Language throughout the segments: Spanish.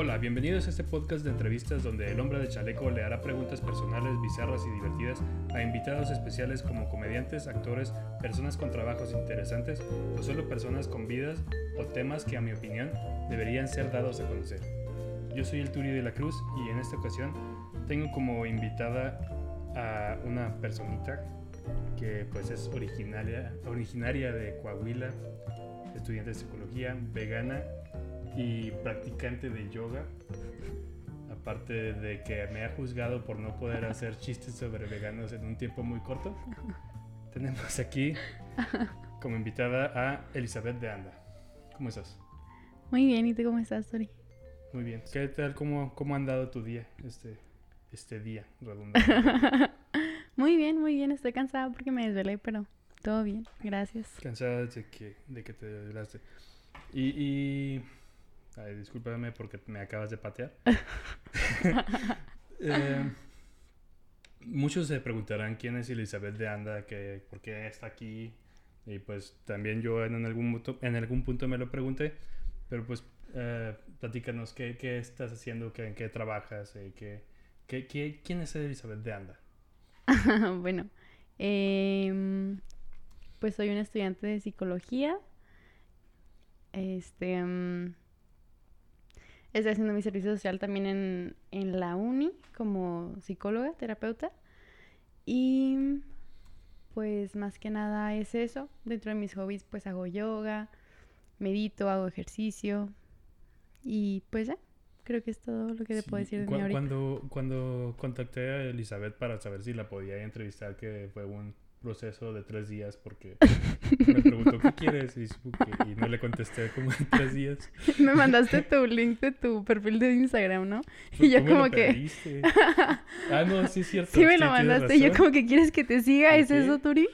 Hola, bienvenidos a este podcast de entrevistas donde el hombre de chaleco le hará preguntas personales, bizarras y divertidas a invitados especiales como comediantes, actores, personas con trabajos interesantes o solo personas con vidas o temas que a mi opinión deberían ser dados a conocer. Yo soy el Turi de la Cruz y en esta ocasión tengo como invitada a una personita que pues es originaria, originaria de Coahuila, estudiante de psicología, vegana y practicante de yoga. Aparte de que me ha juzgado por no poder hacer chistes sobre veganos en un tiempo muy corto, tenemos aquí como invitada a Elizabeth de Anda. ¿Cómo estás? Muy bien, ¿y tú cómo estás, Tori? Muy bien. ¿Qué tal? ¿Cómo, cómo ha andado tu día, este, este día redundante? muy bien, muy bien. Estoy cansada porque me desvelé, pero todo bien. Gracias. Cansada de que, de que te desvelaste. Y, y Ay, discúlpame porque me acabas de patear. Eh, muchos se preguntarán quién es Elizabeth de Anda, que, por qué está aquí. Y pues también yo en algún, punto, en algún punto me lo pregunté. Pero pues eh, platícanos qué, qué, estás haciendo, qué, en qué trabajas, eh, qué, qué, quién es Elizabeth de Anda. bueno, em, pues soy una estudiante de psicología. Este... Mm, Estoy haciendo mi servicio social también en, en la uni como psicóloga, terapeuta. Y pues más que nada es eso. Dentro de mis hobbies pues hago yoga, medito, hago ejercicio. Y pues ya, creo que es todo lo que te puedo decir de ahorita. Cuando, cuando contacté a Elizabeth para saber si la podía entrevistar, que fue un proceso de tres días porque me preguntó qué quieres y, no le contesté como en tres días. Me mandaste tu link de tu perfil de Instagram, ¿no? Y yo como que... ah, no, sí es cierto. Sí me lo mandaste y yo como que quieres que te siga, ¿es eso, Turi?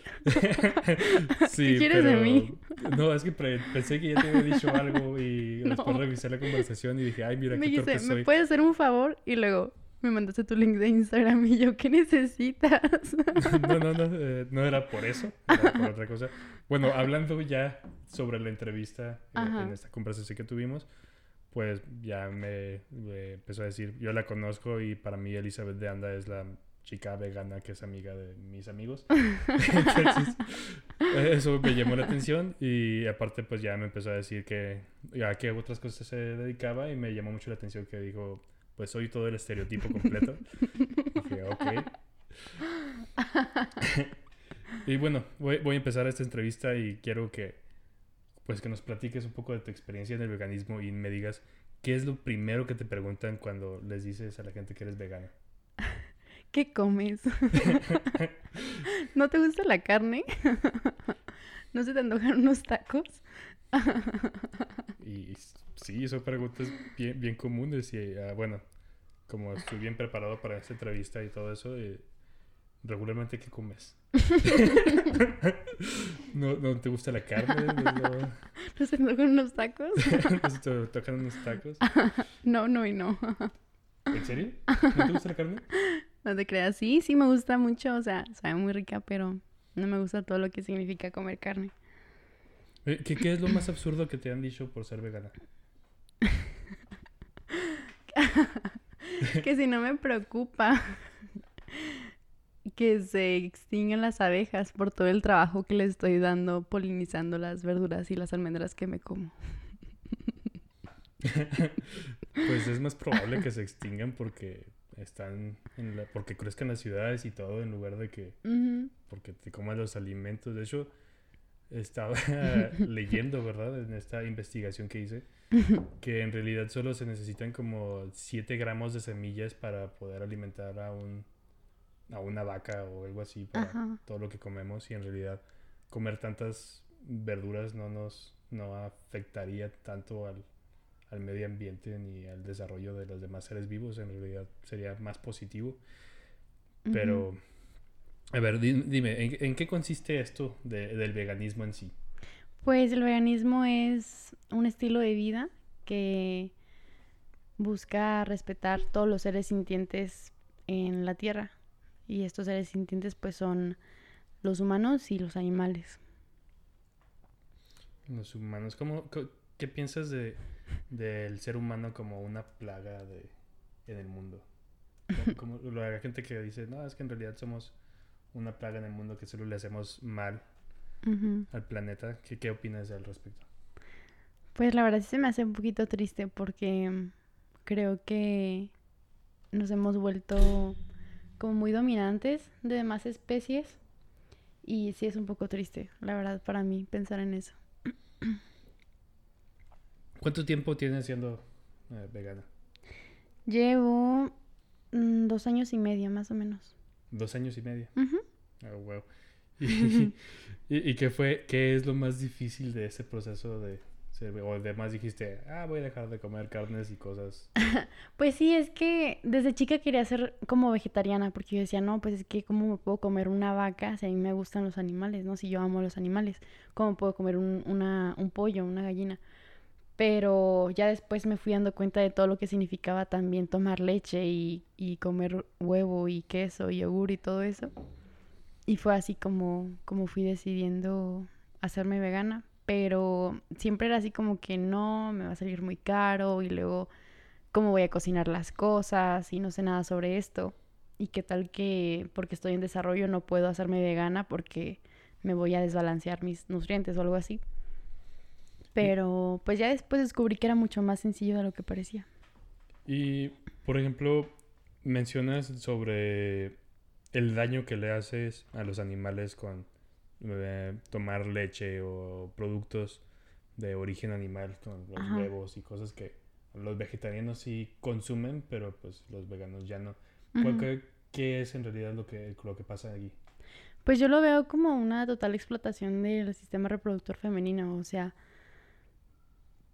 sí, ¿Qué quieres de mí? No, es que pensé que ya te había dicho algo y después revisé la conversación y dije, ay, mira me qué torpe soy. ¿me puedes hacer un favor? Y luego, me mandaste tu link de Instagram y yo, ¿qué necesitas? no, no, no, eh, no era por eso, era por otra cosa. Bueno, hablando ya sobre la entrevista eh, en esta conversación que tuvimos, pues ya me, empezó a decir, yo la conozco y para mí Elizabeth de Anda es la chica vegana que es amiga de mis amigos. Entonces, eso me llamó la atención y aparte pues ya me empezó a decir que a qué otras cosas se dedicaba y me llamó mucho la atención que dijo pues soy todo el estereotipo completo. dije, ok. y bueno, voy, a empezar esta entrevista y quiero que, pues que nos platiques un poco de tu experiencia en el veganismo y me digas qué es lo primero que te preguntan cuando les dices a la gente que eres vegana. ¿Qué comes? ¿No te gusta la carne? ¿No se te antojan unos tacos? Y sí, son preguntas bien, bien comunes y ah, bueno, como estoy bien preparado para esta entrevista y todo eso, eh, regularmente ¿qué comes? ¿No, ¿No, te gusta la carne? ¿No, ¿No se tocan unos tacos? ¿No se tocan unos tacos? no, no y no. ¿En serio? ¿No te gusta la carne? No te creas, sí, sí me gusta mucho, o sea, sabe muy rica, pero no me gusta todo lo que significa comer carne. Eh, ¿Qué, qué es lo más absurdo que te han dicho por ser vegana? que si no me preocupa que se extinguen las abejas por todo el trabajo que le estoy dando polinizando las verduras y las almendras que me como. pues es más probable que se extingan porque están en la, porque crezcan las ciudades y todo en lugar de que porque te coman los alimentos. De hecho, estaba leyendo, ¿verdad? En esta investigación que hice que en realidad solo se necesitan como 7 gramos de semillas para poder alimentar a un a una vaca o algo así para todo lo que comemos. Y en realidad comer tantas verduras no nos no afectaría tanto al, al medio ambiente ni al desarrollo de los demás seres vivos. En realidad sería más positivo. Pero a ver dime ¿en, qué consiste esto del veganismo en sí? Pues el veganismo es un estilo de vida que busca respetar todos los seres sintientes en la Tierra. Y estos seres sintientes pues son los humanos y los animales. Los humanos, ¿cómo, ¿qué piensas de, del ser humano como una plaga de, en el mundo? Como, como la gente que dice, no, es que en realidad somos una plaga en el mundo que solo le hacemos mal al planeta. ¿Qué, qué opinas al respecto? Pues la verdad sí se me hace un poquito triste porque creo que nos hemos vuelto como muy dominantes de demás especies y sí es un poco triste, la verdad, para mí pensar en eso. ¿Cuánto tiempo tienes siendo eh, vegana? Llevo mm, dos años y medio más o menos. Dos años y medio. Ujú. Ah, wow. ¿Y, y, y qué fue, qué es lo más difícil de ese proceso de O además dijiste, ah, voy a dejar de comer carnes y cosas. Pues sí, es que desde chica quería ser como vegetariana porque yo decía, no, pues es que cómo me puedo comer una vaca si a mí me gustan los animales, ¿no? Si yo amo los animales, ¿cómo puedo comer un, una, un pollo, una gallina? Pero ya después me fui dando cuenta de todo lo que significaba también tomar leche y, y comer huevo y queso y yogur y todo eso. Y fue así como, como fui decidiendo hacerme vegana. Pero siempre era así como que no, me va a salir muy caro y luego cómo voy a cocinar las cosas y no sé nada sobre esto. Y qué tal que porque estoy en desarrollo no puedo hacerme vegana porque me voy a desbalancear mis nutrientes o algo así. Pero pues ya después descubrí que era mucho más sencillo de lo que parecía. Y, por ejemplo, mencionas sobre el daño que le haces a los animales con eh, tomar leche o productos de origen animal, con los Ajá. huevos y cosas que los vegetarianos sí consumen, pero pues los veganos ya no. ¿Cuál- qué es en realidad lo que, lo que pasa allí? Pues yo lo veo como una total explotación del sistema reproductor femenino, o sea,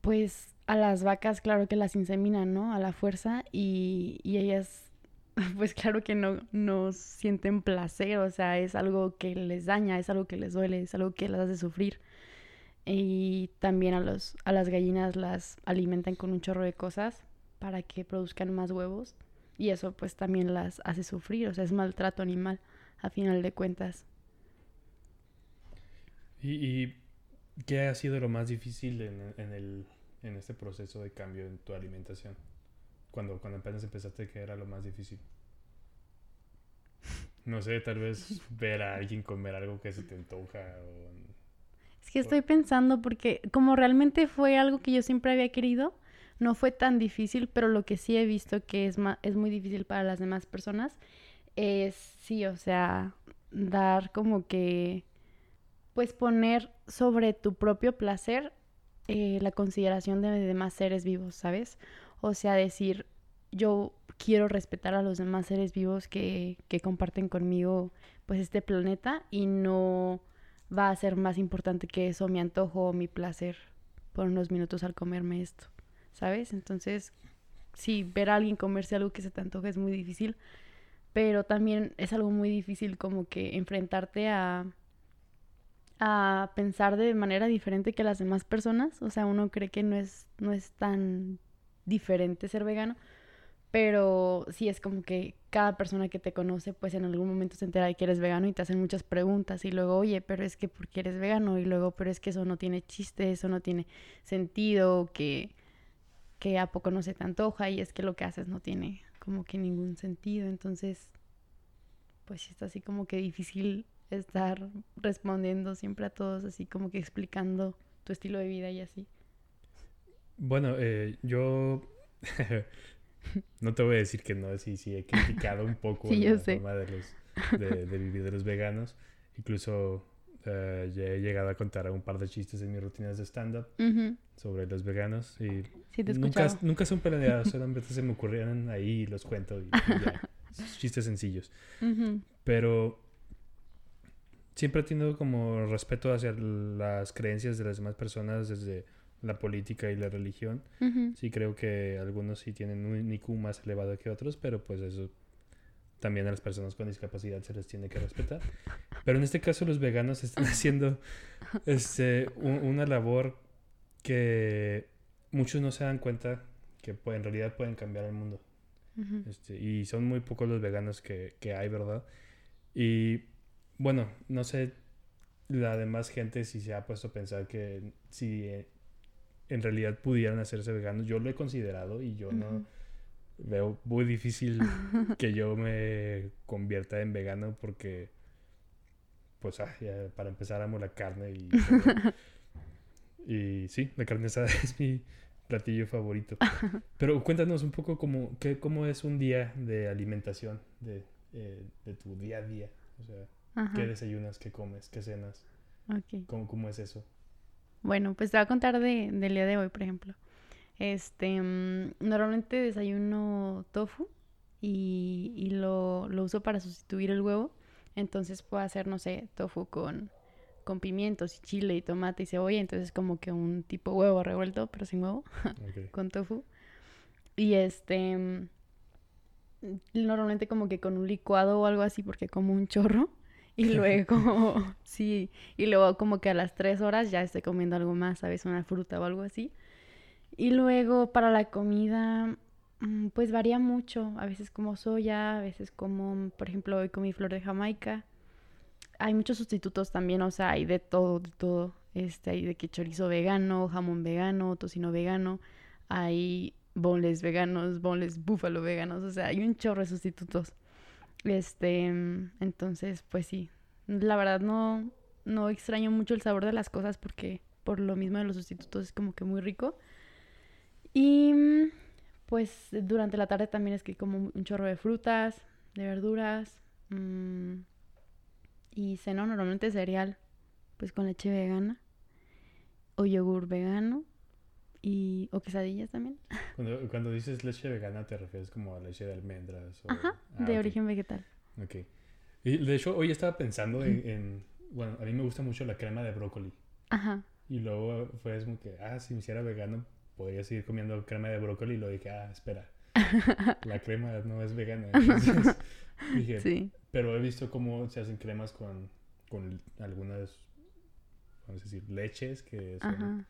pues a las vacas claro que las inseminan, ¿no? A la fuerza y, y ellas pues claro que no, no sienten placer, o sea, es algo que les daña, es algo que les duele, es algo que las hace sufrir. Y también a los, a las gallinas las alimentan con un chorro de cosas para que produzcan más huevos y eso pues también las hace sufrir, o sea, es maltrato animal a final de cuentas. ¿Y, y qué ha sido lo más difícil en, en el, en este proceso de cambio en tu alimentación? Cuando, cuando apenas empezaste, ¿qué era lo más difícil? No sé, tal vez ver a alguien comer algo que se te antoja o... Es que estoy pensando porque como realmente fue algo que yo siempre había querido, no fue tan difícil, pero lo que sí he visto que es, es muy difícil para las demás personas es, sí, o sea, dar como que, pues poner sobre tu propio placer eh, la consideración de demás seres vivos, ¿sabes? O sea, decir, yo quiero respetar a los demás seres vivos que, que comparten conmigo, pues, este planeta y no va a ser más importante que eso mi antojo o mi placer por unos minutos al comerme esto, ¿sabes? Entonces, sí, ver a alguien comerse algo que se te antoja es muy difícil, pero también es algo muy difícil como que enfrentarte a a pensar de manera diferente que las demás personas, o sea, uno cree que no es no es tan diferente ser vegano, pero sí es como que cada persona que te conoce, pues en algún momento se entera de que eres vegano y te hacen muchas preguntas y luego, oye, pero es que ¿por qué eres vegano? Y luego, pero es que eso no tiene chiste, eso no tiene sentido, que, que a poco no se te antoja y es que lo que haces no tiene como que ningún sentido. Entonces, pues está así como que difícil estar respondiendo siempre a todos, así como que explicando tu estilo de vida y así. Bueno, eh, yo... no te voy a decir que no, sí, sí, he criticado un poco Sí, la sé. forma de, los, de, de vivir de los veganos. Incluso eh, ya he llegado a contar un par de chistes en mis rutinas de stand-up sobre los veganos y Sí, te nunca, nunca son planeados, solamente se me ocurrieron ahí y los cuento y, y ya. Chistes sencillos. Pero siempre he tenido como respeto hacia las creencias de las demás personas desde la política y la religión. ujú. Sí creo que algunos sí tienen un IQ más elevado que otros, pero pues eso también a las personas con discapacidad se les tiene que respetar. Pero en este caso los veganos están haciendo este, un- una labor que muchos no se dan cuenta que en realidad pueden cambiar el mundo. Ujú. Este, y son muy pocos los veganos que, que hay, ¿verdad? Y bueno, no sé la demás gente si se ha puesto a pensar que si eh, en realidad pudieran hacerse veganos. Yo lo he considerado y yo no veo muy difícil que yo me convierta en vegano porque, pues, ah, ya, para empezar amo la carne y sí, la carne asada es mi platillo favorito. Pero cuéntanos un poco cómo, qué, cómo es un día de alimentación de, eh, de tu día a día. O sea, Ajá. qué desayunas, qué comes, qué cenas, cómo, cómo es eso. Bueno, pues te voy a contar de, del día de hoy, por ejemplo. Este, mm, normalmente desayuno tofu y, y lo, lo uso para sustituir el huevo. Entonces puedo hacer, no sé, tofu con, con pimientos y chile y tomate y cebolla. Entonces como que un tipo huevo revuelto, pero sin huevo, con tofu. Y este, mm, normalmente como que con un licuado o algo así, porque como un chorro. Y luego, sí, y luego como que a las tres horas ya estoy comiendo algo más, ¿sabes? Una fruta o algo así. Y luego para la comida, mm, pues varía mucho. A veces como soya, a veces como, por ejemplo, hoy comí flor de Jamaica. Hay muchos sustitutos también, o sea, hay de todo, de todo. Este, hay de que chorizo vegano, jamón vegano, tocino vegano. Hay boneless veganos, boneless búfalo veganos, o sea, hay un chorro de sustitutos. Este, mm, entonces, pues sí, la verdad no, no extraño mucho el sabor de las cosas porque por lo mismo de los sustitutos es como que muy rico. Y mm, pues durante la tarde también es que como un chorro de frutas, de verduras. mm, y ceno normalmente cereal, pues con leche vegana. O yogur vegano. Y, o quesadillas también. Cuando, cuando dices leche vegana, ¿te refieres como a leche de almendras? O... Ajá, Ah, de ok. origen vegetal. Ok. Y de hecho, hoy estaba pensando en, en- Bueno, a mí me gusta mucho la crema de brócoli. Ajá. Y luego fue como que, ah, si me hiciera vegano, podría seguir comiendo crema de brócoli. Y lo dije, ah, espera. La crema no es vegana. Entonces, dije, Sí. pero he visto cómo se hacen cremas con, con algunas, vamos a decir, leches que son Ajá.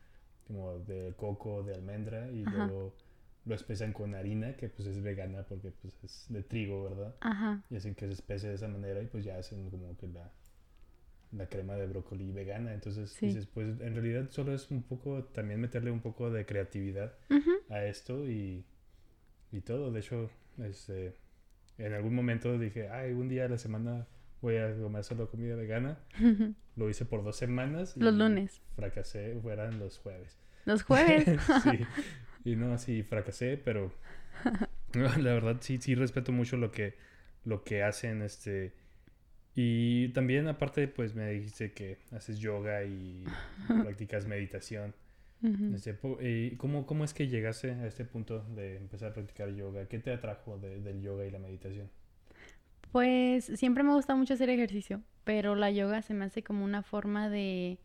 Como de coco, de almendra. Y Ajá. luego lo espesan con harina, que pues es vegana porque pues es de trigo, ¿verdad? Ajá. y hacen que se espese de esa manera y pues ya hacen como que la, la crema de brócoli vegana. Entonces Sí. dices, pues en realidad solo es un poco, también meterle un poco de creatividad a esto y, y todo. De hecho, este, en algún momento dije, ay, un día a la semana voy a comer solo comida vegana. Lo hice por dos semanas. y Los lunes. Fracasé, fueran los jueves. Los jueves. sí. Y no, sí, fracasé, pero la verdad sí, sí respeto mucho lo que, lo que hacen, este... Y también aparte, pues me dijiste que haces yoga y practicas meditación. Este, y ¿cómo, ¿Cómo es que llegaste a este punto de empezar a practicar yoga? ¿Qué te atrajo de- del yoga y la meditación? Pues siempre me gusta mucho hacer ejercicio, pero la yoga se me hace como una forma de,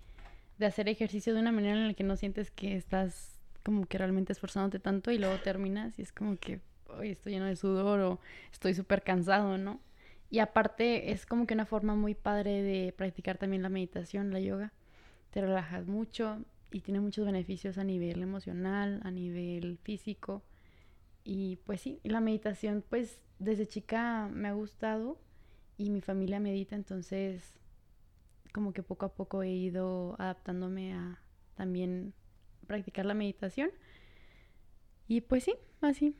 de hacer ejercicio de una manera en la que no sientes que estás como que realmente esforzándote tanto y luego terminas y es como que, hoy estoy lleno de sudor o estoy súper cansado, ¿no? Y aparte es como que una forma muy padre de practicar también la meditación, la yoga. Te relajas mucho y tiene muchos beneficios a nivel emocional, a nivel físico. Y pues sí, la meditación pues desde chica me ha gustado y mi familia medita, entonces como que poco a poco he ido adaptándome a también practicar la meditación. Y pues sí, así.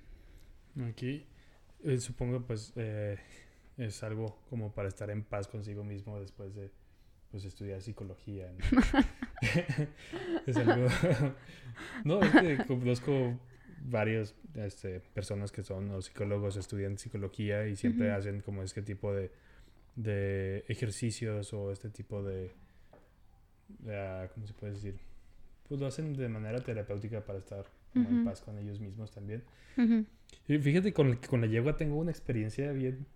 Aquí eh, supongo pues eh, es algo como para estar en paz consigo mismo después de pues estudiar psicología. ¿no? es algo... no, es que conozco varias este, personas que son o psicólogos, estudian psicología y siempre hacen como este tipo de, de ejercicios o este tipo de... ah, ¿Cómo se puede decir? Pues lo hacen de manera terapéutica para estar como en paz con ellos mismos también. Y fíjate, con, con la yegua tengo una experiencia bien,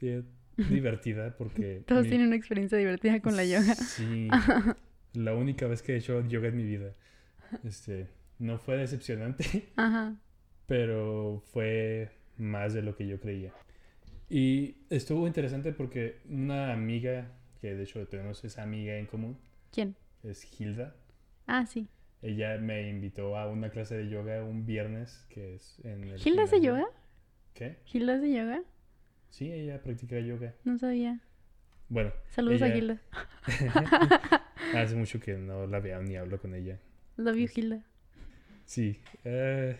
bien divertida porque... Todos mi- tienen una experiencia divertida con la yoga. Sí. la única vez que he hecho yoga en mi vida. Este, no fue decepcionante, Ajá. pero fue más de lo que yo creía. Y estuvo interesante porque una amiga, que de hecho tenemos esa amiga en común, ¿Quién? es Hilda. Ah, sí. Ella me invitó a una clase de yoga un viernes, que es en el... ¿Gilda hace yoga? ¿Qué? ¿Gilda hace yoga? Sí, ella practica yoga. No sabía. Bueno, Saludos a Gilda. hace mucho que no la veo ni hablo con ella. Love you, Gilda. sí. eh,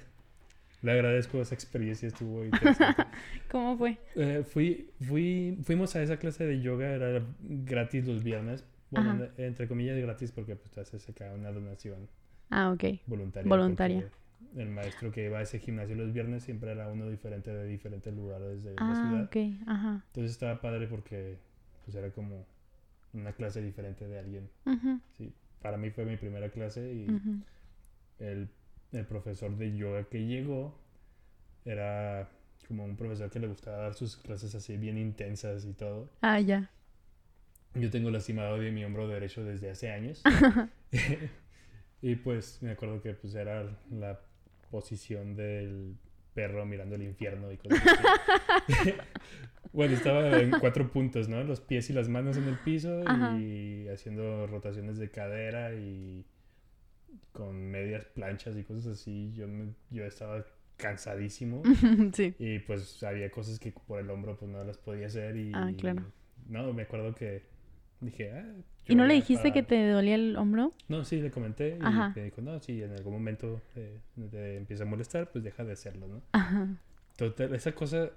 le agradezco esa experiencia, estuvo interesante. ¿Cómo fue? Eh, fui, fui, fuimos a esa clase de yoga, era gratis los viernes. Bueno, en- entre comillas gratis porque pues te haces acá una donación Ah, ok. voluntaria. Voluntaria. El maestro que iba a ese gimnasio los viernes siempre era uno diferente de diferentes lugares de la Ah, ciudad. ok. Ajá. Entonces estaba padre porque pues era como una clase diferente de alguien. Ujú, Sí, para mí fue mi primera clase y ujú. el, el profesor de yoga que llegó era como un profesor que le gustaba dar sus clases así bien intensas y todo. Ah, ya. Yo tengo lastimado de mi hombro derecho desde hace años. y pues me acuerdo que pues era la posición del perro mirando el infierno y cosas así. bueno, estaba en cuatro puntos, ¿no? Los pies y las manos en el piso Ajá. y haciendo rotaciones de cadera y con medias planchas y cosas así. Yo, me- yo estaba cansadísimo. sí. Y pues había cosas que por el hombro pues no las podía hacer y... Ah, claro. No, me acuerdo que dije, ah... ¿Y no le dijiste para- que te dolía el hombro? No, sí, le comenté y Ajá. me dijo, no, sí, en algún momento eh, te empieza a molestar, pues deja de hacerlo, ¿no? Ajá. Total, esa cosa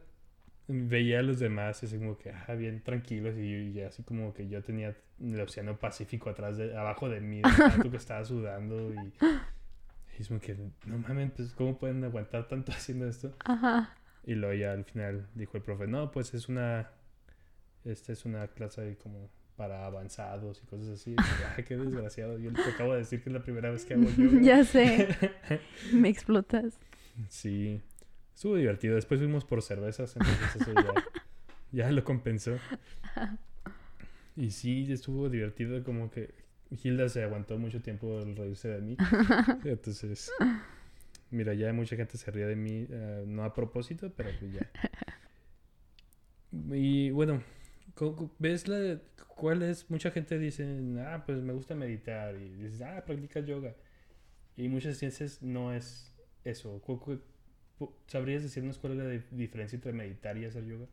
veía a los demás así como que, ah, bien tranquilos y, y así como que yo tenía el océano Pacífico atrás de, abajo de mí, de tanto que estaba sudando y... Y es como que, no mames, pues, ¿cómo pueden aguantar tanto haciendo esto? Ajá. Y luego ya al final dijo el profe, no, pues es una, esta es una clase como para avanzados y cosas así. Yo, qué desgraciado. Yo te acabo de decir que es la primera vez que hago yoga. ya sé. Me explotas. Sí, estuvo divertido. Después fuimos por cervezas, entonces eso ya, ya lo compensó. Y sí, estuvo divertido, como que Hilda se aguantó mucho tiempo el reírse de mí. Entonces, mira, ya mucha gente se ríe de mí, eh, no a propósito, pero ya. Y bueno, ¿ves la, cuál es? Mucha gente dice, ah, pues me gusta meditar, y dices, ah, practicas yoga. Y muchas ciencias no es eso. ¿Sabrías decirnos cuál es la di- diferencia entre meditar y hacer yoga?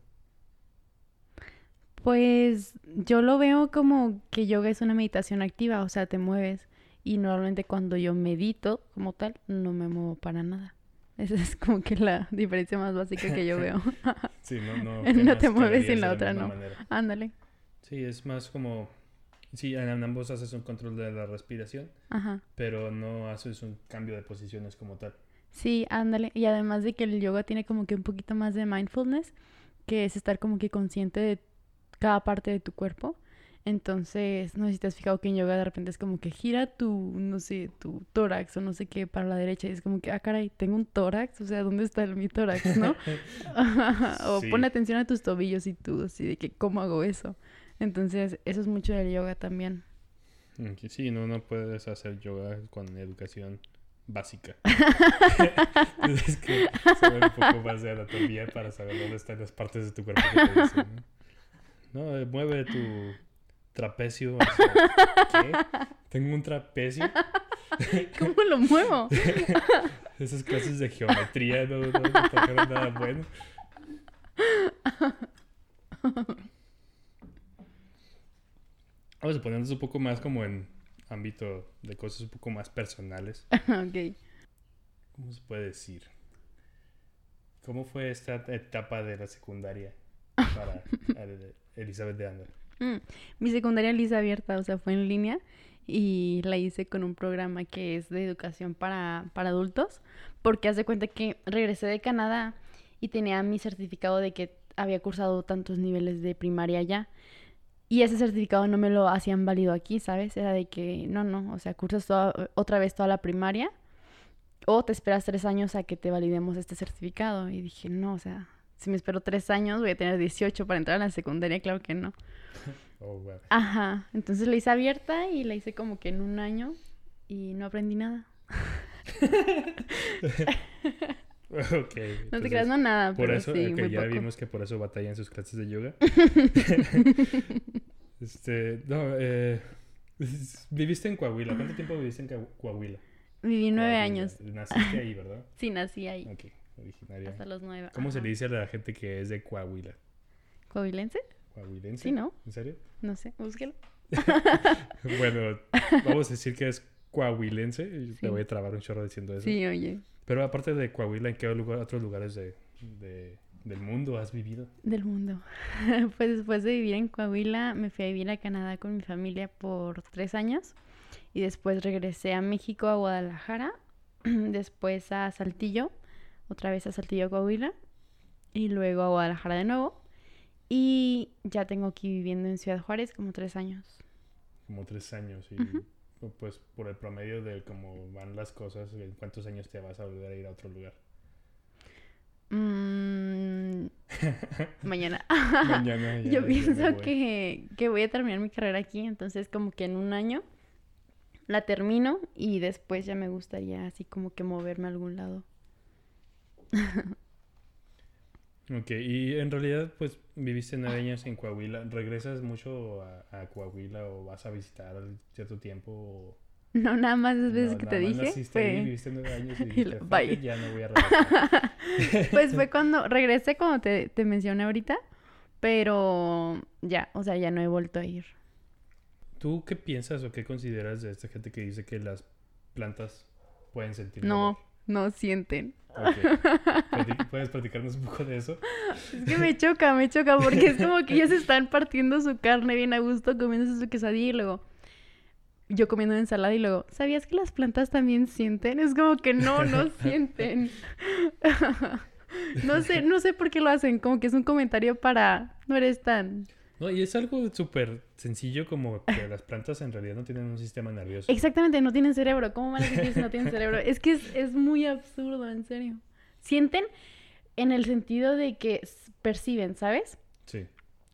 Pues yo lo veo como que yoga es una meditación activa, o sea, te mueves. Y normalmente cuando yo medito como tal, no me muevo para nada. Esa es como que la diferencia más básica que yo veo. Sí, no, no. No quemas te mueves y en calorías la otra no. manera. Ándale. Sí, es más como... Sí, en ambos haces un control de la respiración, Ajá. pero no haces un cambio de posiciones como tal. Sí, ándale. Y además de que el yoga tiene como que un poquito más de mindfulness, que es estar como que consciente de cada parte de tu cuerpo. Entonces, no sé si te has fijado que en yoga de repente es como que gira tu, no sé, tu tórax o no sé qué para la derecha y es como que, ah, caray, tengo un tórax, o sea, ¿dónde está el, mi tórax, no? o Sí. pon atención a tus tobillos y tú, así de que, ¿cómo hago eso? Entonces, eso es mucho del yoga también. Ok, Sí, no, no puedes hacer yoga con educación básica. Tienes que saber un poco más de anatomía para saber dónde están las partes de tu cuerpo que te dicen, ¿no? No, eh, mueve tu trapecio. hacia- ¿Qué? ¿Tengo un trapecio? ¿Cómo lo muevo? Esas clases de geometría no, no, nada bueno. Vamos a ponernos un poco más como en ámbito de cosas un poco más personales. ok. ¿Cómo se puede decir? ¿Cómo fue esta etapa de la secundaria para Elizabeth de Anda? Mm, Mi secundaria la hice abierta, o sea, fue en línea y la hice con un programa que es de educación para, para adultos, porque haz de cuenta que regresé de Canadá y tenía mi certificado de que había cursado tantos niveles de primaria ya. Y ese certificado no me lo hacían válido aquí, ¿sabes? Era de que, no, no, o sea, cursas toda- otra vez toda la primaria o te esperas tres años a que te validemos este certificado. Y dije, no, o sea, si me espero tres años voy a tener 18 para entrar a la secundaria, claro que no. Oh, wow. Ajá, entonces la hice abierta y la hice como que en un año y no aprendí nada. Ok. No te creas, no nada, Por pero eso, sí, ya poco. vimos que por eso batalla en sus clases de yoga. este, no, eh, viviste en Coahuila. ¿Cuánto tiempo viviste en Coahuila? Viví nueve Coahuila. años. Naciste ahí, ¿verdad? Sí, nací ahí, Ok, originaria. hasta los nueve. ¿Cómo se le dice a la gente que es de Coahuila? ¿Coahuilense? ¿Coahuilense? Sí, ¿no? ¿En serio? No sé, búsquelo. Bueno, vamos a decir que es coahuilense. Sí. Te voy a trabar un chorro diciendo eso. Sí, oye. Pero aparte de Coahuila, ¿en qué lugar, otros lugares de, de- del mundo has vivido? Del mundo. Pues después de vivir en Coahuila, me fui a vivir a Canadá con mi familia por tres años. Y después regresé a México, a Guadalajara. Después a Saltillo. Otra vez a Saltillo, Coahuila. Y luego a Guadalajara de nuevo. Y ya tengo aquí viviendo en Ciudad Juárez como tres años. Como tres años. Y Ujú. Pues por el promedio de cómo van las cosas, ¿en cuántos años te vas a volver a ir a otro lugar? Mm, mañana. Mañana ya- Yo pienso voy. que, que voy a terminar mi carrera aquí, entonces como que en un año la termino y después ya me gustaría así como que moverme a algún lado. Ok, y en realidad, pues viviste nueve años en Coahuila. ¿Regresas mucho a, a Coahuila o vas a visitar al cierto tiempo? O... No, nada más las veces no, que te dije. naciste ahí, Fue... viviste nueve años y dijiste, lo- "Fuck bye". ya no voy a regresar. Pues fue cuando regresé, como te, te mencioné ahorita, pero ya, o sea, ya no he vuelto a ir. ¿Tú qué piensas o qué consideras de esta gente que dice que las plantas pueden sentir No, no sienten. dolor? Ok. Plati- ¿Puedes platicarnos un poco de eso? Es que me choca, me choca, porque es como que ellos están partiendo su carne bien a gusto, comiéndose su quesadilla y luego yo comiendo ensalada y luego, ¿sabías que las plantas también sienten? Es como que no, no sienten. No sé, no sé por qué lo hacen, como que es un comentario para, no eres tan... No, y es algo súper sencillo como que las plantas en realidad no tienen un sistema nervioso. Exactamente, no tienen cerebro. ¿Cómo van a sentir si no tienen cerebro? Es que es, es muy absurdo, en serio. Sienten en el sentido de que perciben, ¿sabes? Sí,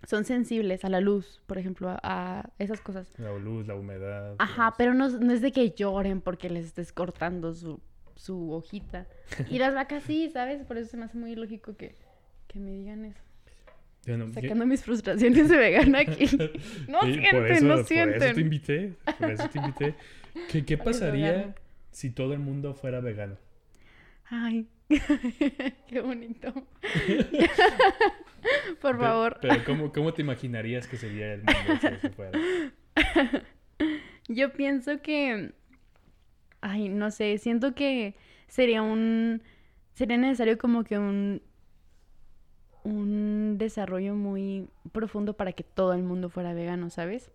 Son sensibles a la luz, por ejemplo, a, a esas cosas. la luz, la humedad. Ajá, pero no, es- no es de que lloren porque les estés cortando su, su hojita. Y las vacas sí, ¿sabes? Por eso se me hace muy lógico que, que me digan eso. Yo no- yo- Sacando mis frustraciones de vegana aquí. No Sí, sienten, por eso, no Por eso te sienten. invité. Por eso te invité. ¿Qué, pasaría si todo el mundo fuera vegano? Ay, qué bonito. Por favor. Pero, ¿cómo, ¿cómo te imaginarías que sería el mundo si fuera? Yo pienso que, ay, no sé, siento que sería un, sería necesario como que un, un desarrollo muy profundo para que todo el mundo fuera vegano, ¿sabes?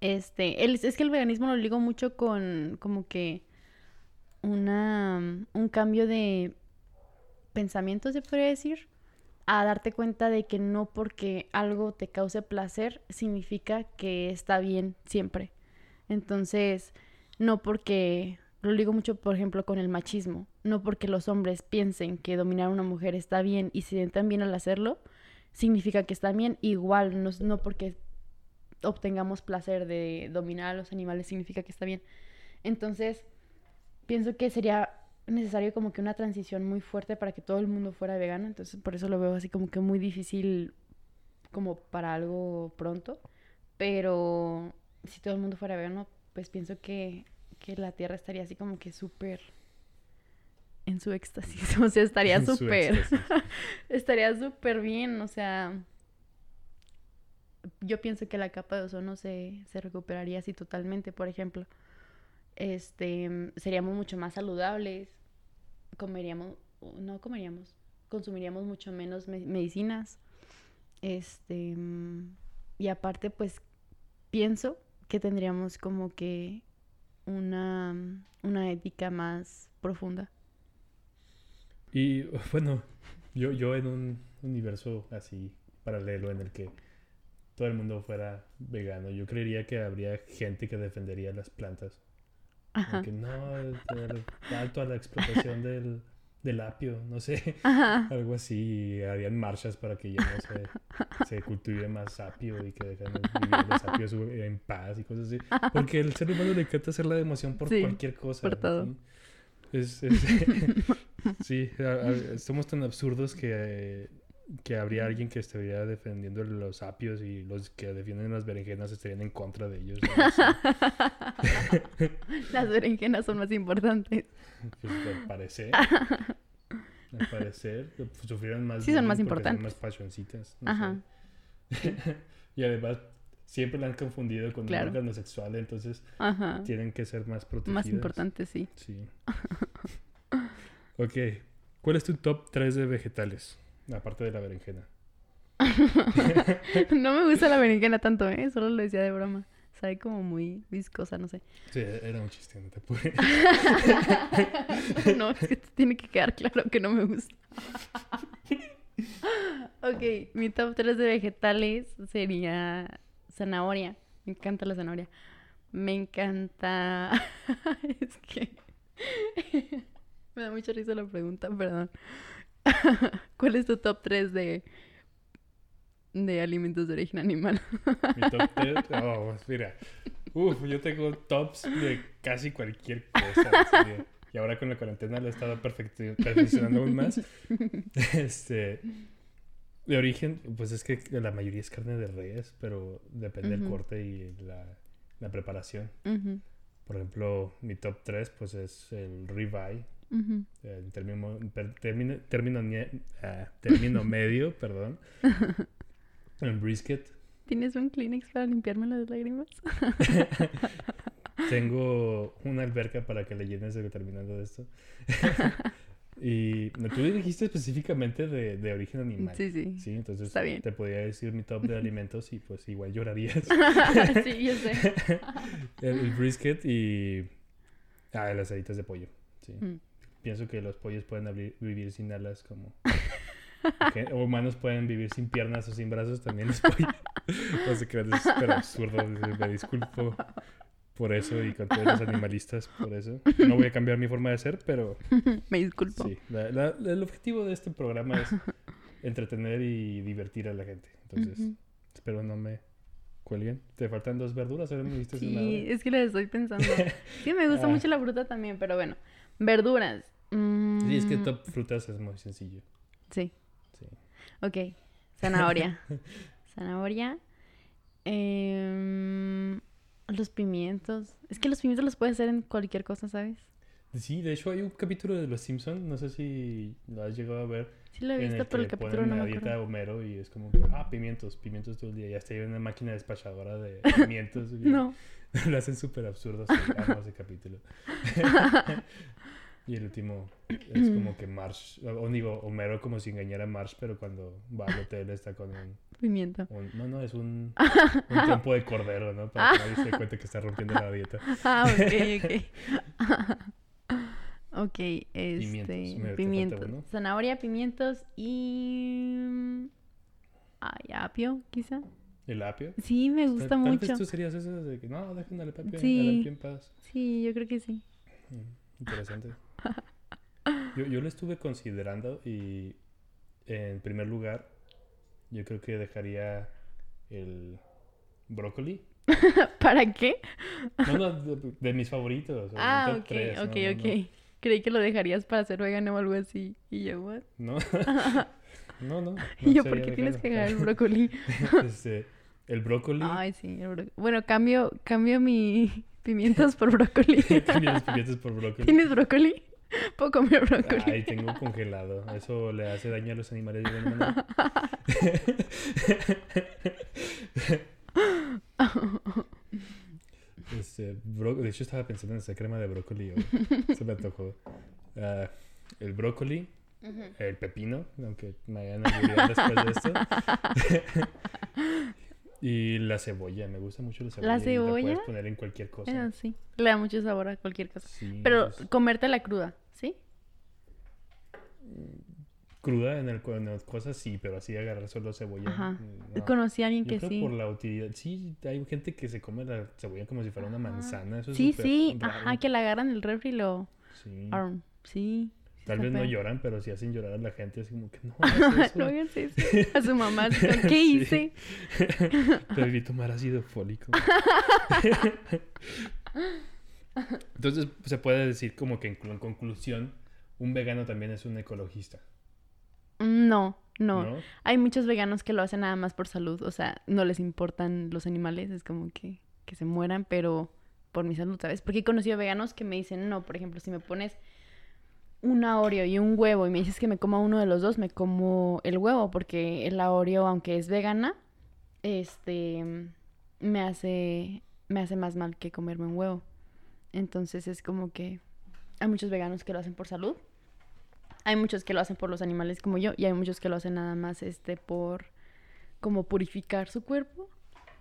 Este, es que el veganismo lo ligo mucho con como que una, un cambio de pensamiento, se podría decir, a darte cuenta de que no porque algo te cause placer significa que está bien siempre. Entonces, no porque, lo digo mucho, por ejemplo, con el machismo, no porque los hombres piensen que dominar a una mujer está bien y se sientan bien al hacerlo, significa que está bien. Igual, no, no porque obtengamos placer de dominar a los animales significa que está bien. Entonces, pienso que sería necesario como que una transición muy fuerte para que todo el mundo fuera vegano. Entonces, por eso lo veo así como que muy difícil como para algo pronto. Pero si todo el mundo fuera vegano, pues pienso que, que la Tierra estaría así como que súper en su éxtasis. O sea, estaría súper... estaría súper bien. O sea, yo pienso que la capa de ozono se, se recuperaría así totalmente, por ejemplo. Este, seríamos mucho más saludables. Comeríamos, no comeríamos, consumiríamos mucho menos me- medicinas. Este, y aparte, pues pienso que tendríamos como que una, una ética más profunda. Y bueno, yo, yo en un universo así paralelo en el que todo el mundo fuera vegano, yo creería que habría gente que defendería las plantas. Como Ajá. que no, alto a la explotación del, del apio, no sé, Ajá. algo así. y harían marchas para que ya no se, se cultive más apio y que dejen vivir los apios en paz y cosas así. Porque el ser humano le encanta hacer la emoción por Sí, cualquier cosa. por todo. Es, es- sí, a- a- somos tan absurdos que, que habría alguien que estaría defendiendo los apios y los que defienden las berenjenas estarían en contra de ellos. Las berenjenas son más importantes. pues, al parecer. Al parecer, sufrieron más. Sí, son más importantes. Son más pasioncitas. no Ajá. y además, siempre la han confundido con Claro. un órgano sexual, entonces Ajá. tienen que ser más protegidas. Más importante, sí. Sí. ok. ¿Cuál es tu top 3 de vegetales? Aparte de la berenjena. no me gusta la berenjena tanto, ¿eh? Solo lo decía de broma. Sabe como muy viscosa, no sé. Sí, era un chiste, no te apures. no, es que te tiene que quedar claro que no me gusta. ok, mi top 3 de vegetales sería zanahoria. Me encanta la zanahoria. Me encanta... es que... me da mucha risa la pregunta, perdón. ¿Cuál es tu top 3 de, de alimentos de origen animal? Mi top 3. Oh, pues mira. Uf, yo tengo tops de casi cualquier cosa. Y ahora con la cuarentena lo he estado perfeccionando aún más. Este. De origen, pues es que la mayoría es carne de res, pero depende del corte y la, la preparación. Por ejemplo, mi top 3 pues es el ribeye, ujú. el término, per- término, término, nie- ah, término medio, perdón. El brisket. ¿Tienes un Kleenex para limpiarme las lágrimas? Tengo una alberca para que le llenes terminando de esto. y tú dijiste específicamente de, de origen animal. Sí, sí. Sí, entonces Está bien. te podía decir mi top de alimentos y pues igual llorarías. sí, yo sé. el, el brisket y... Ah, las alitas de pollo. Sí. Mm. Pienso que los pollos pueden abrir- vivir sin alas como... o humanos pueden vivir sin piernas o sin brazos, también los pollos. no sé qué, es pero absurdo. Me disculpo por eso y con todos los animalistas por eso. No voy a cambiar mi forma de ser, pero Me disculpo. sí. la- la- el objetivo de este programa es entretener y divertir a la gente. Entonces, espero no me cuelguen. Te faltan dos verduras, ahora dijiste Sí, es que les estoy pensando. Sí, me gusta Ah. mucho la fruta también, pero bueno. Verduras. Mm, Sí, es que top frutas es muy sencillo. Sí, Sí. ok. Zanahoria. Zanahoria. Em, los pimientos. Es que los pimientos los puedes hacer en cualquier cosa, ¿sabes? Sí, de hecho hay un capítulo de Los Simpsons, no sé si lo has llegado a ver, Sí lo he visto, el pero el capítulo no dieta a Homero y es como que, ah, pimientos, pimientos todo el día. Y hasta hay una máquina despachadora de pimientos. No. Lo hacen súper absurdo, ese capítulo. Y el último es como que Marsh, o digo, Homero como si engañara a Marsh, pero cuando va al hotel está con un, Pimiento. un- no, no, es un, un trompo de cordero, ¿no? Para que nadie se dé cuenta que está rompiendo la dieta. Ah, ok, ok. ok, este. Pimientos, Pimientos. uno. Zanahoria, pimientos y. Ay, apio, quizá. ¿El apio? Sí, me gusta Tal- mucho. vez tú serías esa de que no, dejen al apio, Sí. en paz. Sí, yo creo que sí. Mm, Interesante. Yo, yo lo estuve considerando y en primer lugar yo creo que dejaría el brócoli. ¿Para qué? No, no, de, de mis favoritos. Ah, ok, tres, no, ok, no, ok. Creí que lo dejarías para ser vegano o algo así. Y yo, ¿what? No, no, no. no, y yo, no ¿por qué tienes que dejar el brócoli? Este, el brócoli. Ay, sí, el brócoli. Bueno, cambio, cambio mi pimientos por brócoli. Por brócoli. ¿Tienes brócoli? Puedo comer brócoli. Ay, tengo congelado. Eso le hace daño a los animales de manera. Este, bró- de hecho, estaba pensando en esa crema de brócoli. hoy. Se me antojó. Ah, el brócoli, Ujú. el pepino, aunque me hagan después de esto. y la cebolla, me gusta mucho la cebolla. ¿La cebolla? puedes poner en cualquier cosa. Ah, sí. Le da mucho sabor a cualquier cosa. Sí, Pero es comértela cruda, ¿sí? cruda en el, en las cosas, sí, pero así agarrar solo cebolla. Ajá. mm, no. Conocí a alguien Yo que creo sí. por la utilidad. Sí, hay gente que se come la cebolla como si fuera una manzana. Eso Sí, sí. Ajá, que la agarran el refri y lo... Sí. arm. Sí. Tal vez no lloran, pero sí hacen llorar a la gente. Así como que no hagas eso. no hagas eso. A su mamá. ¿Qué hice? Debí tomar ácido fólico. Entonces se puede decir como que en conclusión, un vegano también es un ecologista. No, no, ¿no? Hay muchos veganos que lo hacen nada más por salud. O sea, no les importan los animales. Es como que, que se mueran, pero por mi salud, ¿sabes? Porque he conocido veganos que me dicen, no, por ejemplo, si me pones una Oreo y un huevo y me dices que me coma uno de los dos, me como el huevo, porque la Oreo, aunque es vegana, este me hace, me hace más mal que comerme un huevo. Entonces es como que hay muchos veganos que lo hacen por salud. Hay muchos que lo hacen por los animales como yo y hay muchos que lo hacen nada más este por como purificar su cuerpo.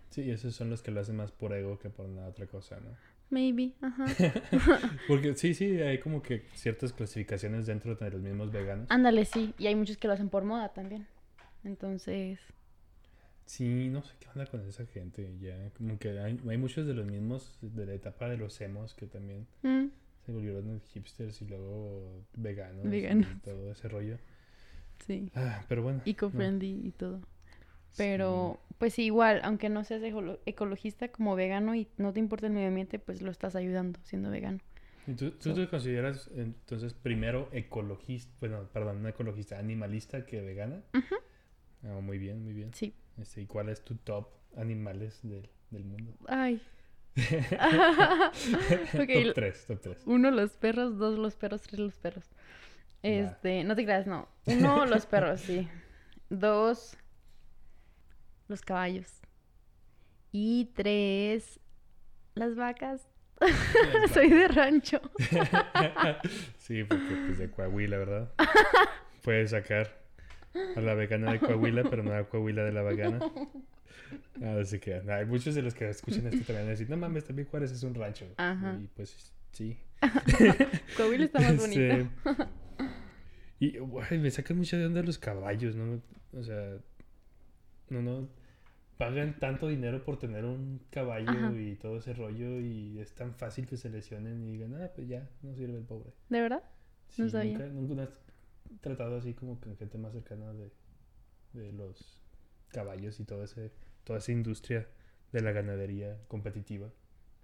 Sí, esos son los que lo hacen más por ego que por nada otra cosa, ¿no? Maybe, ajá. Porque sí, sí, hay como que ciertas clasificaciones dentro de los mismos veganos. Ándale, sí. Y hay muchos que lo hacen por moda también. Entonces, Sí, no sé qué onda con esa gente. Ya, como que hay, hay muchos de los mismos de la etapa de los emos que también mm, se volvieron hipsters y luego veganos, Veganos. y todo ese rollo. sí. Ah, pero bueno. no. Eco-friendly y todo. Pero, pues sí, igual, aunque no seas ecolo- ecologista como vegano y no te importa el medio ambiente, pues lo estás ayudando siendo vegano. ¿Y tú, tú te consideras entonces primero ecologista, bueno, perdón, no ecologista, animalista que vegana? Ah, muy bien, muy bien. Sí. Este, ¿Y cuál es tu top animales del, del mundo? Ay. Ok, top 3, top 3. Uno, los perros. Dos, los perros. Tres, los perros. Este, no te creas, no. Uno, los perros, sí. Dos, los caballos. Y tres, las vacas. Soy de rancho. sí, porque pues de Coahuila, ¿verdad? Puedes sacar a la vegana de Coahuila, pero no a Coahuila de la vegana. Se quedan. Hay muchos de los que escuchan esto también van a decir, no mames, también Juárez es un rancho. Ajá. Y pues sí. Coahuila está más bonito. Este, y me sacan mucha de onda los caballos, ¿no? O sea, no, no. Pagan tanto dinero por tener un caballo Ajá. y todo ese rollo y es tan fácil que se lesionen y digan, ah, pues ya, no sirve el pobre. ¿De verdad? No Sí, sabía. Nunca, nunca has tratado así como con gente más cercana de, de los caballos y todo ese, toda esa industria de la ganadería competitiva.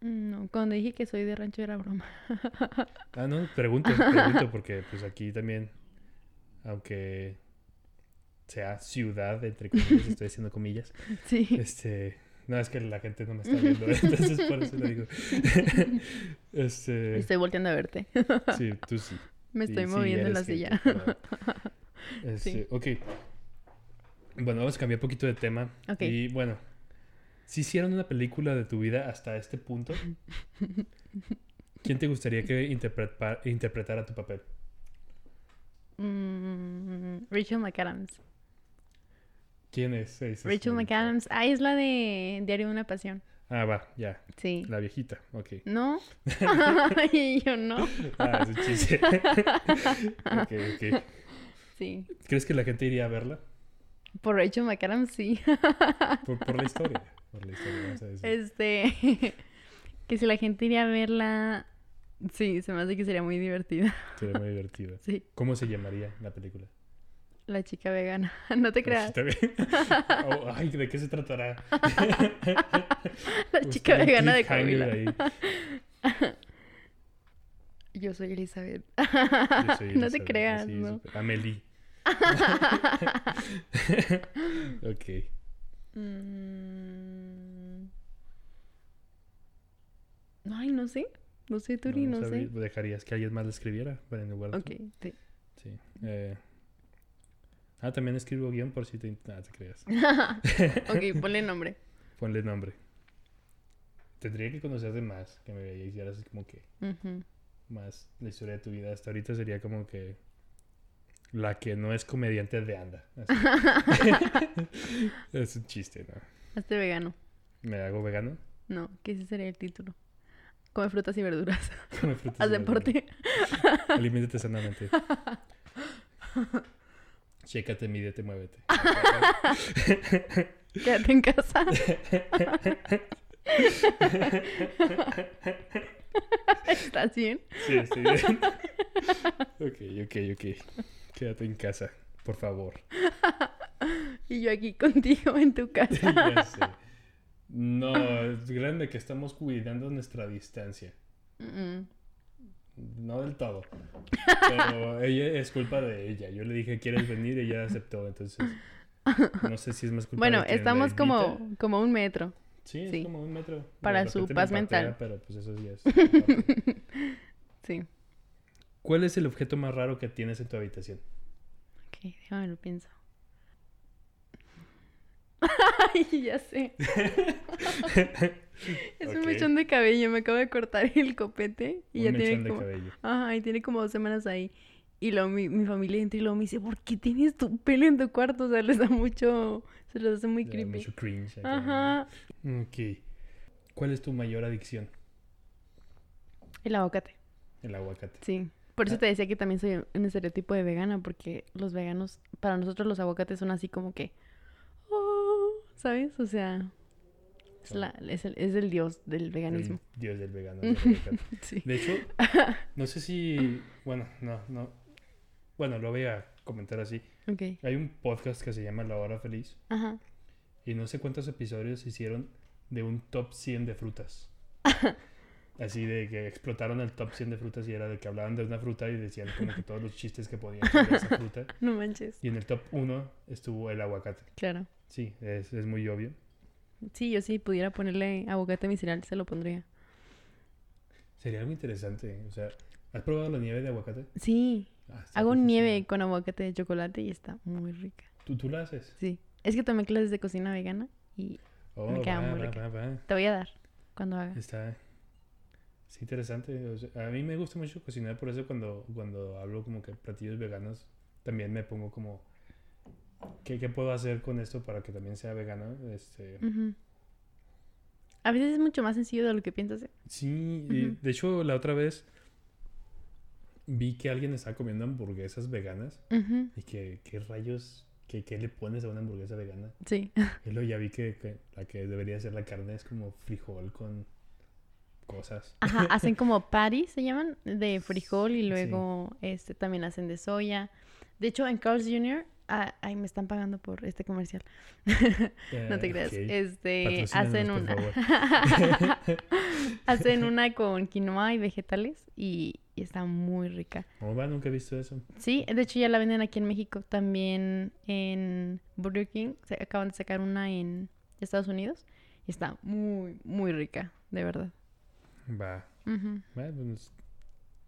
Mm, No, cuando dije que soy de rancho era broma. Ah, no, pregunto, pregunto, porque pues aquí también, aunque sea ciudad, entre comillas, estoy haciendo comillas, Sí. este, no, es que la gente no me está viendo, entonces por eso lo digo. este, Estoy volteando a verte. sí, tú sí. Me estoy sí, moviendo en la silla. Este, Sí. Ok. Bueno, vamos a cambiar un poquito de tema. Ok. Y bueno, si hicieran una película de tu vida hasta este punto, ¿quién te gustaría que interpreta- interpretara tu papel? Mm, Rachel McAdams. ¿Quién es? Es- Rachel el- McAdams. Ah, es la de Diario de una Pasión. Ah, va, ya. Sí. La viejita, ok. ¿No? y yo no. Ah, es un chiste. ok, ok. Sí. ¿Crees que la gente iría a verla? Por Rachel McAdams, sí. Por, por la historia. Por la historia, vamos a decir. Este. que si la gente iría a verla. Sí, se me hace que sería muy divertida. Sería muy divertido. Sí. ¿Cómo se llamaría la película? La chica vegana. No te creas. Oh, ay, ¿de qué se tratará? La chica un vegana de Coahuila. Yo soy Elizabeth. Yo soy no te Elizabeth, creas, así, ¿no? Amelie. ok. Mm. Ay, no sé. No sé, Turi, no, sabría- sé. ¿Dejarías que alguien más la escribiera? Para en lugar de Ok, sí. Sí. Eh, Ah, también escribo guion por si te... Ah, te creas. ok, ponle nombre. Ponle nombre. Tendría que conocerte más, que me hicieras como que más la historia de tu vida. Hasta ahorita sería como que la que no es comediante de anda. es un chiste, ¿no? Hazte vegano. ¿Me hago vegano? No, que ese sería el título. Come frutas y verduras. Come frutas Haz y verduras. deporte. Aliméntate sanamente. Chécate, mídete, muévete. Quédate en casa. ¿Estás bien? Sí, estoy bien. ok, ok, ok. Quédate en casa, por favor. Y yo aquí contigo en tu casa. ya sé. No, es grande que estamos cuidando nuestra distancia. Mm, No del todo. Pero ella es culpa de ella. Yo le dije, ¿quieres venir? Y ella aceptó. Entonces, no sé si es más culpa Bueno, de estamos como, como un metro. Sí, es sí. como un metro. Para su me paz patea, mental. Pero pues eso ya es. Sí. ¿Cuál es el objeto más raro que tienes en tu habitación? Ok, déjame lo pienso. Ay, ya sé. es un mechón de cabello. Me acabo de cortar el copete y ya Un mechón tiene de como. cabello. Ajá, y tiene como dos semanas ahí. Y luego mi, mi familia entra y luego me dice, ¿por qué tienes tu pelo en tu cuarto? O sea, les da mucho. Se les hace muy creepy. Mucho cringe. Ajá. Ok. ¿Cuál es tu mayor adicción? El aguacate. El aguacate. Sí. Por eso Ah. te decía que también soy un estereotipo de vegana, porque los veganos, para nosotros los aguacates son así como que. "Oh", ¿Sabes? O sea. Es, la, es, el, es el dios del veganismo. El dios del aguacate. Sí. De hecho, no sé si. Bueno, no, no. Bueno, lo voy a comentar así. Hay un podcast que se llama La Hora Feliz. Ajá. Y no sé cuántos episodios hicieron de un top 100 de frutas. Así de que explotaron el top 100 de frutas y era de que hablaban de una fruta y decían como que todos los chistes que podían sobre esa fruta. No manches. Y en el top 1 estuvo el aguacate. Claro. Sí, es, es muy obvio. Sí, yo sí pudiera ponerle aguacate a mi cereal, se lo pondría. Sería algo interesante. O sea, ¿has probado la nieve de aguacate? Sí. Ah, Hago nieve con aguacate de chocolate y está muy rica. ¿Tú, tú la haces? Sí. Es que tomé clases de cocina vegana y Oh, Me queda va, muy rica. va, va. te voy a dar cuando haga. Está sí, interesante. O sea, a mí me gusta mucho cocinar, por eso cuando, cuando hablo como que platillos veganos, también me pongo como, ¿qué, qué puedo hacer con esto para que también sea vegano? Este, Ujú. A veces es mucho más sencillo de lo que piensas. ¿eh? sí, y Ujú. de hecho la otra vez vi que alguien estaba comiendo hamburguesas veganas Ujú. y que, ¿qué rayos, qué, qué le pones a una hamburguesa vegana? Sí. Y luego ya vi que, que la que debería ser la carne es como frijol con cosas. Ajá, hacen como patties, se llaman, de frijol y Sí. luego este también hacen de soya. De hecho, en Carl's Jr., ah, ay, me están pagando por este comercial. No te Eh, creas. Este, hacen una. hacen una con quinoa y vegetales y, y está muy rica. Oh, va, nunca he visto eso. Sí, de hecho ya la venden aquí en México. También en Burger King. Se acaban de sacar una en Estados Unidos. Y está muy, muy rica, de verdad. Va. Pues,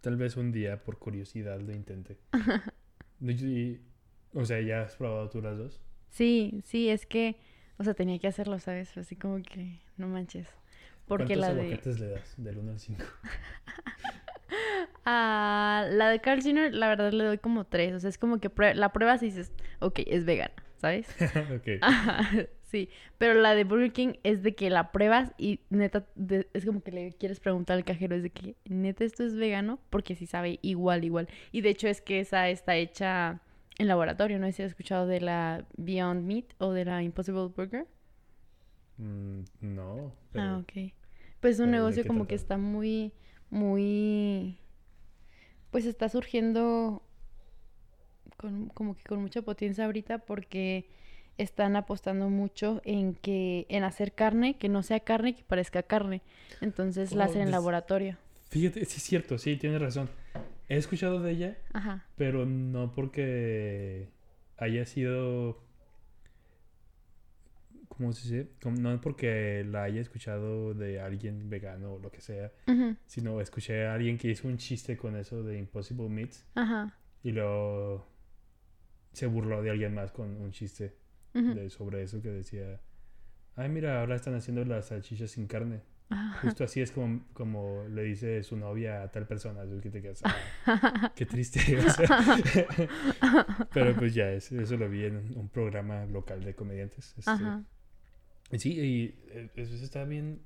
tal vez un día por curiosidad lo intente. Y- o sea, ¿ya has probado tú las dos? Sí, sí, es que, o sea, tenía que hacerlo, ¿sabes? Así como que, no manches. Porque ¿Cuántos la de... aguacates le das? Del 1 al 5. Ah, la de Carl Jr., la verdad le doy como tres. O sea, es como que prue- la pruebas y dices, ok, es vegana, ¿sabes? ok. Ajá, sí. Pero la de Burger King es de que la pruebas y neta, de- es como que le quieres preguntar al cajero, es de que, neta, esto es vegano, porque sí sabe igual, igual. Y de hecho es que esa está hecha en laboratorio. No sé si has escuchado de la Beyond Meat o de la Impossible Burger. Mm, no. Ah, ok. Pues es un pero ¿de negocio como que está muy, muy, pues está surgiendo con, como que con mucha potencia ahorita porque están apostando mucho en que, en hacer carne que no sea carne que parezca carne. Entonces la Oh, hacen en laboratorio. Fíjate, sí es cierto, sí, tienes razón. He escuchado de ella, Ajá. pero no porque haya sido... ¿Cómo se dice? No porque la haya escuchado de alguien vegano o lo que sea, Ujú, sino escuché a alguien que hizo un chiste con eso de Impossible Meats Ajá. y luego se burló de alguien más con un chiste de, sobre eso que decía, ay mira, ahora están haciendo las salchichas sin carne. Ajá. Justo así es como, como le dice su novia a tal persona, que te quedas, "Ah, qué triste. o sea. Pero pues ya, es- eso lo vi en un, programa local de comediantes. este. Ajá. Sí, y eh, eso está bien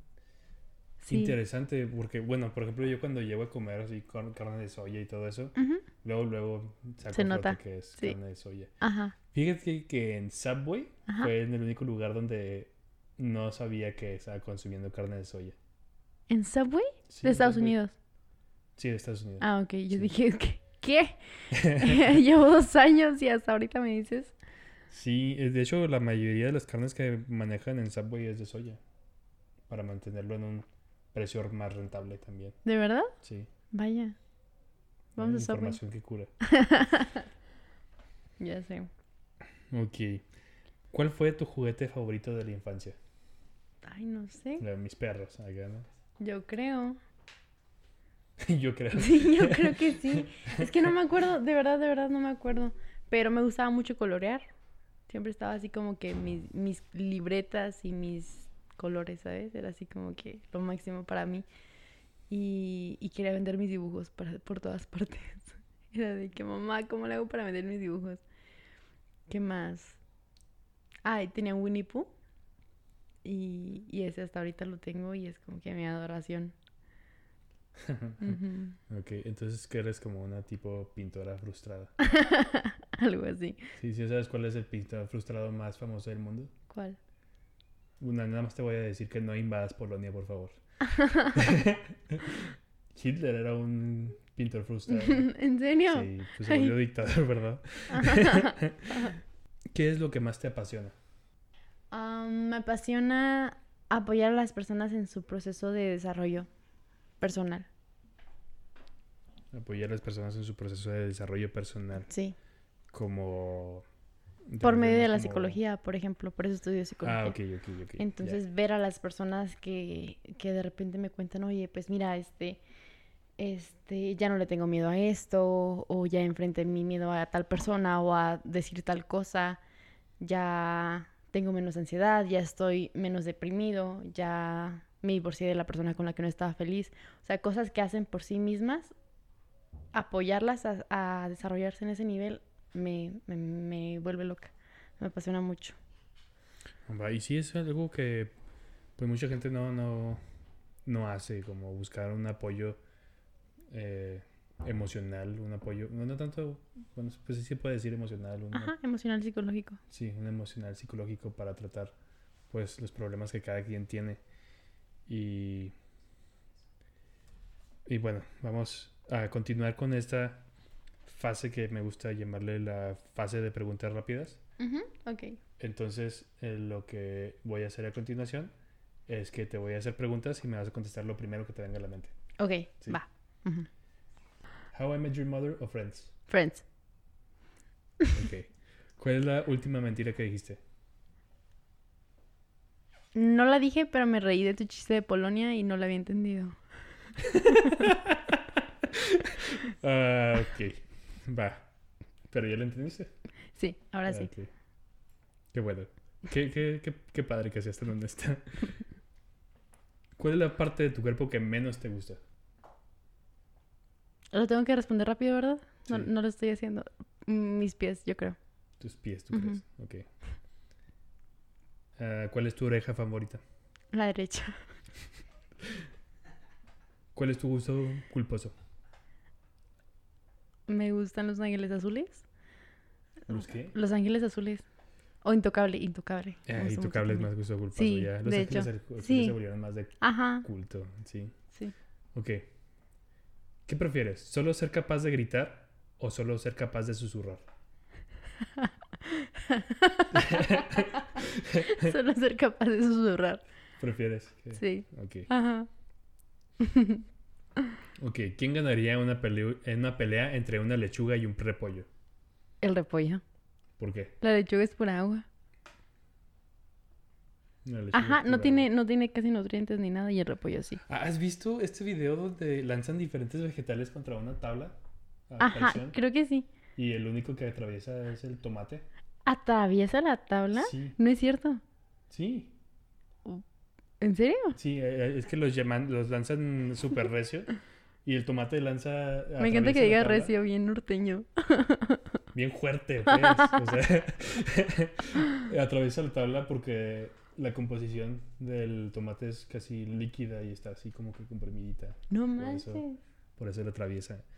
Sí. interesante porque, bueno, por ejemplo, yo cuando llego a comer así con carne de soya y todo eso, Ujú, luego, luego saco Se nota, que es sí. carne de soya. Ajá. Fíjate que, que en Subway Ajá. fue en el único lugar donde no sabía que estaba consumiendo carne de soya. ¿En Subway? Sí, De Estados Subway. Unidos. Sí, de Estados Unidos. Ah, ok. Yo Sí. dije, ¿qué? ¿Qué? Llevo dos años y hasta ahorita me dices. Sí, eh, de hecho la mayoría de las carnes que manejan en Subway es de soya. Para mantenerlo en un precio más rentable también. ¿De verdad? Sí. Vaya. Vamos a Subway. Información que cura. Ya sé. Ok. ¿Cuál fue tu juguete favorito de la infancia? Ay, no sé. De mis perros, acá, ¿no? Yo creo. Yo creo. Sí, yo creo que sí. Es que no me acuerdo, de verdad, de verdad no me acuerdo. Pero me gustaba mucho colorear. Siempre estaba así como que mis, mis libretas y mis colores, ¿sabes? Era así como que lo máximo para mí. Y, y quería vender mis dibujos para- por todas partes. Era de que, mamá, ¿cómo le hago para vender mis dibujos? ¿Qué más? Ah, y tenía un Winnie Pooh. Y, y ese hasta ahorita lo tengo y es como que mi adoración. Ujú. Ok, entonces que eres como una tipo pintora frustrada. Algo así. Sí, sí, ¿sabes cuál es el pintor frustrado más famoso del mundo? ¿Cuál? Una, nada más te voy a decir que no invadas Polonia, por favor. Hitler era un pintor frustrado. ¿En serio? Sí, pues se volvió dictador, ¿verdad? ¿Qué es lo que más te apasiona? Me apasiona apoyar a las personas en su proceso de desarrollo personal. Apoyar a las personas en su proceso de desarrollo personal, Sí. como... Por medio de la como- psicología, por ejemplo. Por eso estudio psicología. Ah, ok, ok, ok. Entonces, ver a las personas que, que de repente me cuentan, oye, pues mira, este, este, ya no le tengo miedo a esto, o ya enfrenté mi miedo a tal persona, o a decir tal cosa, ya tengo menos ansiedad, ya estoy menos deprimido, ya me divorcié de la persona con la que no estaba feliz. O sea, cosas que hacen por sí mismas, apoyarlas a, desarrollarse en ese nivel, me, me, vuelve loca. Me apasiona mucho. Y sí es algo que pues mucha gente no, no, no hace, como buscar un apoyo eh, emocional, un apoyo, no, no tanto, bueno, pues sí se puede decir emocional, un, Ajá, emocional psicológico. sí, un emocional psicológico para tratar pues los problemas que cada quien tiene. Y, y bueno, vamos a continuar con esta fase que me gusta llamarle la fase de preguntas rápidas. Ujú, Ok. Entonces, eh, lo que voy a hacer a continuación es que te voy a hacer preguntas y me vas a contestar lo primero que te venga a la mente. Ok, Sí. va. Ujú. How I Met Your Mother o Friends. Friends. Ok. ¿Cuál es la última mentira que dijiste? No la dije, pero me reí de tu chiste de Polonia y no la había entendido. Ah, ok. Va. Pero ya lo entendiste. Sí, ahora Ah, sí. ok. Qué bueno. Qué, qué, qué, qué padre que seas tan honesta. ¿Cuál es la parte de tu cuerpo que menos te gusta? Lo tengo que responder rápido, ¿verdad? No, Sí. no lo estoy haciendo. Mm, Mis pies, yo creo. Tus pies, ¿tú crees? Ok. Ah, ¿Cuál es tu oreja favorita? La derecha. ¿Cuál es tu gusto culposo? Me gustan los ángeles azules. ¿Los qué? Los ángeles azules. O intocable, intocable. Me Ah, gusta y tu mucho cable es más gusto culposo. Sí, ya. Los de ángeles hecho. azules Sí. se volvieron más de Ajá, culto, sí. sí. Ok. ¿Qué prefieres? ¿Solo ser capaz de gritar o solo ser capaz de susurrar? Solo ser capaz de susurrar. ¿Prefieres? que- Sí. Ok. Ajá. Ok. ¿Quién ganaría una una pelea entre una lechuga y un repollo? El repollo. ¿Por qué? La lechuga es pura agua. Ajá, no tiene, no tiene casi nutrientes ni nada y el repollo sí. Ah, ¿Has visto este video donde lanzan diferentes vegetales contra una tabla? a Ajá, presión? creo que sí. Y el único que atraviesa es el tomate. ¿Atraviesa la tabla? Sí, No es cierto. sí, ¿En serio? sí. eh, Es que los llaman, los lanzan súper recio. Y el tomate lanza. Me encanta que diga recio, bien norteño. Bien fuerte, pues. o sea, atraviesa la tabla porque la composición del tomate es casi líquida y está así como que comprimidita. No eso. Por eso lo atraviesa.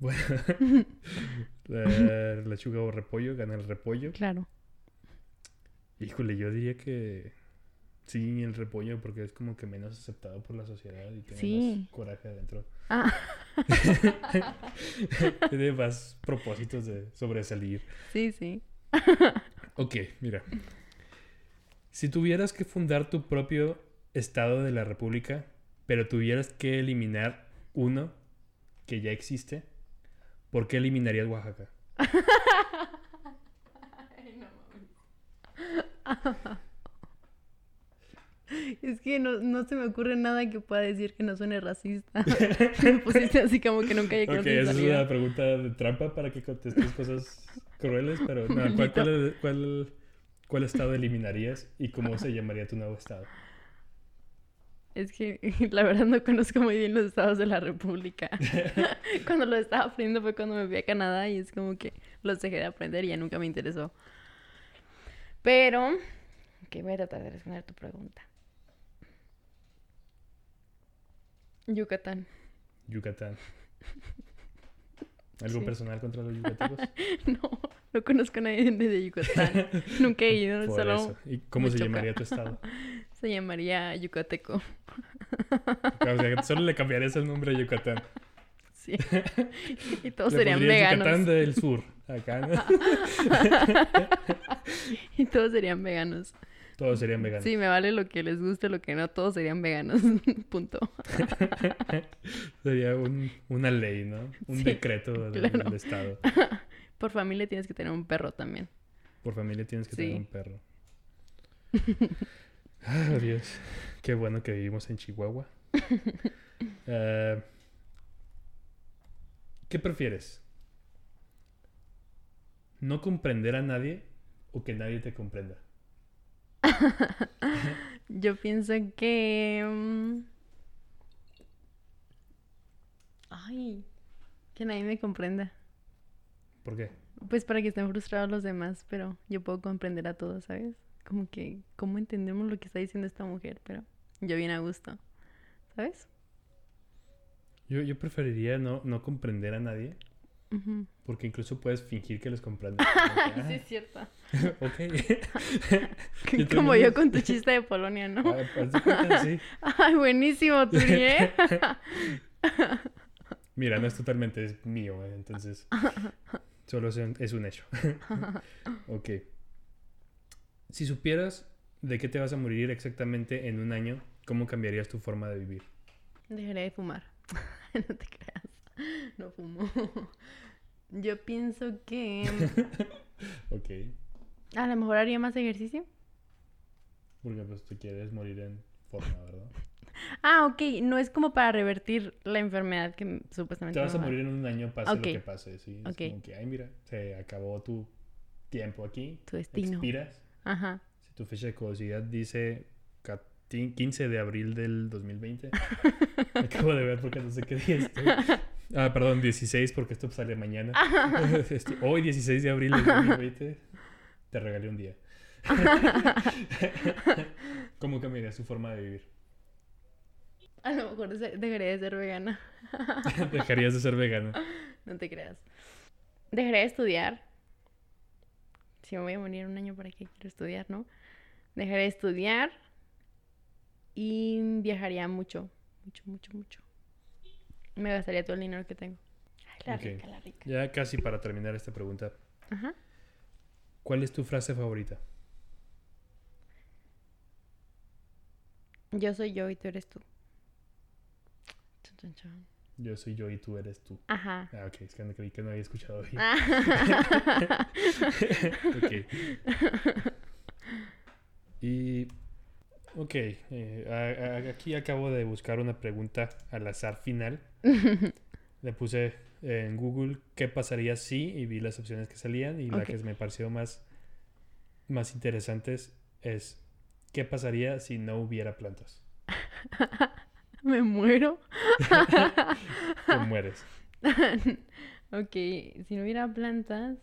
Bueno, la lechuga o repollo, gana el repollo. Claro. Híjole, yo diría que sí, el repollo, porque es como que menos aceptado por la sociedad y tiene Sí. más coraje adentro. Ah, tiene más propósitos de sobresalir. sí, sí. Ok, mira. Si tuvieras que fundar tu propio estado de la República, pero tuvieras que eliminar uno que ya existe, ¿por qué eliminarías Oaxaca? Es que no, no se me ocurre nada que pueda decir que no suene racista. me pusiste así como que nunca llegué Ok, esa es una pregunta de trampa para que contestes cosas crueles, pero no, ¿cuál, cuál, cuál- ¿Cuál estado eliminarías y cómo se llamaría tu nuevo estado? Es que la verdad no conozco muy bien los estados de la República. cuando lo estaba aprendiendo fue cuando me fui a Canadá y es como que los dejé de aprender y ya nunca me interesó. Pero, ok, voy a tratar de responder tu pregunta. Yucatán. Yucatán. ¿Algo Sí. personal contra los yucatecos? No, no conozco a nadie de Yucatán. Nunca he ido, Por solo eso. ¿Y cómo se choca. llamaría tu estado? se llamaría Yucateco. O sea, solo le cambiarías el nombre a Yucatán. Sí. y todos Le serían veganos. Yucatán del sur. Acá, ¿no? Y todos serían veganos. Todos serían veganos. Sí, me vale lo que les guste, lo que no, todos serían veganos. Punto. Sería un- una ley, ¿no? Un Sí, decreto del, claro. del Estado. Por familia tienes que tener un perro también. Por familia tienes que Sí. tener un perro. Ah, Dios. Qué bueno que vivimos en Chihuahua. Eh, ¿Qué prefieres? ¿No comprender a nadie o que nadie te comprenda? Yo pienso que... mm, Ay, que nadie me comprenda. ¿Por qué? Pues para que estén frustrados los demás, pero yo puedo comprender a todos, ¿sabes? Como que, ¿cómo entendemos lo que está diciendo esta mujer? Pero yo bien a gusto, ¿sabes? Yo, yo preferiría no, no comprender a nadie porque incluso puedes fingir que les comprendes. Como que, Sí, es cierto. "Ah, ok. Yo Como yo con tu chiste de Polonia, ¿no? Ah, cuenta, sí. Ay, buenísimo, Turiel. Mira, no es totalmente es mío, eh, entonces solo es un, hecho. ok. Si supieras de qué te vas a morir exactamente en un año, ¿cómo cambiarías tu forma de vivir? Dejaré de fumar. no te creas. No fumo. Yo pienso que Ok. a lo mejor haría más ejercicio. Porque pues te quieres morir en forma, ¿verdad? Ah, ok. No es como para revertir la enfermedad que supuestamente Te vas a morir en un año, pase lo que pase, ¿sí? Es Ok. como que, ay, mira, se acabó tu tiempo aquí. Tu destino. Expiras. Ajá. Si tu fecha de caducidad dice ca- ti- 15 de abril del 2020. Acabo de ver porque no sé qué día estoy. Ah, perdón, 16 porque esto sale mañana. Este, hoy, 16 de abril del 2020, te regalé un día. ¿Cómo cambiaría su forma de vivir? A lo mejor dejaré de ser vegana. Dejarías de ser vegano. No te creas. Dejaré de estudiar. Si me voy a morir un año, ¿para qué quiero estudiar, no? Dejaré de estudiar. Y viajaría mucho. Mucho, mucho, mucho. Me gastaría todo el dinero que tengo. Ay, la rica, la rica. Ya casi para terminar esta pregunta, Ajá. ¿cuál es tu frase favorita? Yo soy yo y tú eres tú. Yo soy yo y tú eres tú. Ajá. Ah, ok, es que no creí que no había escuchado bien. Ah. ok. Y. Ok, eh, a- a- aquí acabo de buscar una pregunta al azar final. Le puse en Google qué pasaría si y vi las opciones que salían y la que me pareció más, más interesantes es qué pasaría si no hubiera plantas. Me muero. Te mueres. ok, si no hubiera plantas,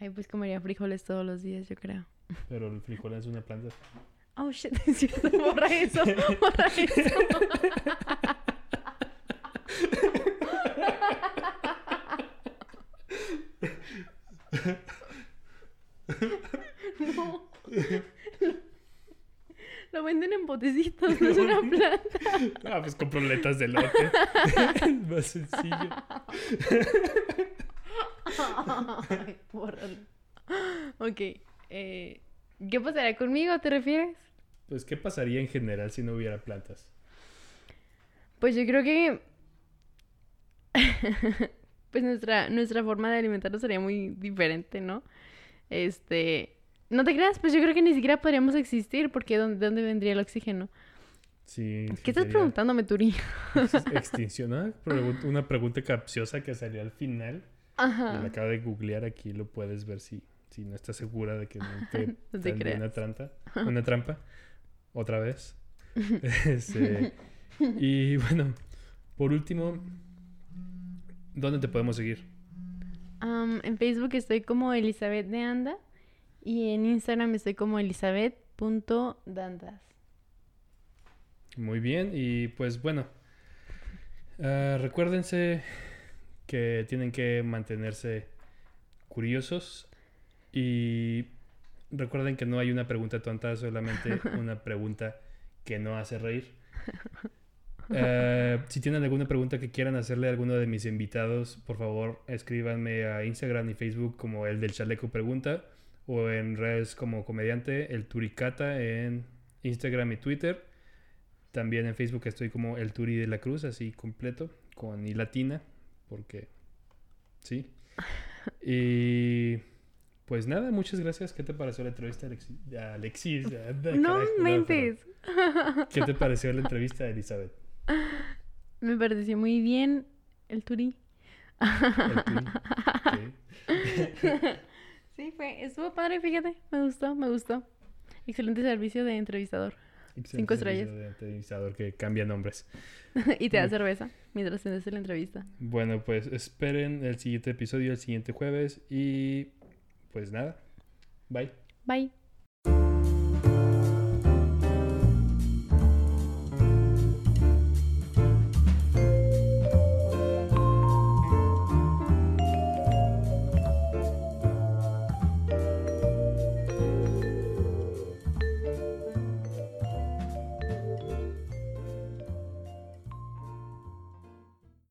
ay, pues comería frijoles todos los días, yo creo. Pero el frijol es una planta. Oh shit, es cierto, borra eso, borra eso. No. Venden en botecitos, no es una planta. Ah, pues compro letas de lote. más sencillo. Ay, bórralo. Ok, eh, ¿qué pasaría conmigo, te refieres? Pues, ¿qué pasaría en general si no hubiera plantas? Pues yo creo que pues nuestra, nuestra forma de alimentarnos sería muy diferente, ¿no? Este, no te creas, pues yo creo que ni siquiera podríamos existir porque ¿dónde, de dónde vendría el oxígeno? Sí, ¿Qué estás sería preguntándome, Turi? ex- Extinción, ¿ah? Una pregunta capciosa que salió al final. Y la Ajá. acabo de googlear aquí, lo puedes ver si, si no estás segura de que no te, No te creas. una trampa, una trampa, otra vez. Este, y bueno, por último, ¿dónde te podemos seguir? En Facebook estoy como Elizabeth de Anda y en Instagram estoy como elizabeth.dandas. Muy bien, y pues bueno, ah, recuérdense que tienen que mantenerse curiosos y recuerden que no hay una pregunta tonta, solamente una pregunta que no hace reír. Eh, si tienen alguna pregunta que quieran hacerle a alguno de mis invitados, por favor escríbanme a Instagram y Facebook como el del chaleco pregunta o en redes como comediante el Turicata en Instagram y Twitter. También en Facebook estoy como el Turi de la Cruz, así completo, con i latina, porque sí. Y pues nada, muchas gracias. ¿Qué te pareció la entrevista, Alexis? Alexis ah, No carajo, mentes. ¿Qué te pareció la entrevista, Elizabeth? Me pareció muy bien el Turi. El Turi. Sí. Sí, fue, estuvo padre, fíjate, me gustó, me gustó. Excelente servicio de entrevistador. Excelente Cinco estrellas. servicio de entrevistador que cambia nombres. y te da cerveza mientras hace la entrevista. Bueno, pues esperen el siguiente episodio el siguiente jueves y pues nada. Bye. Bye.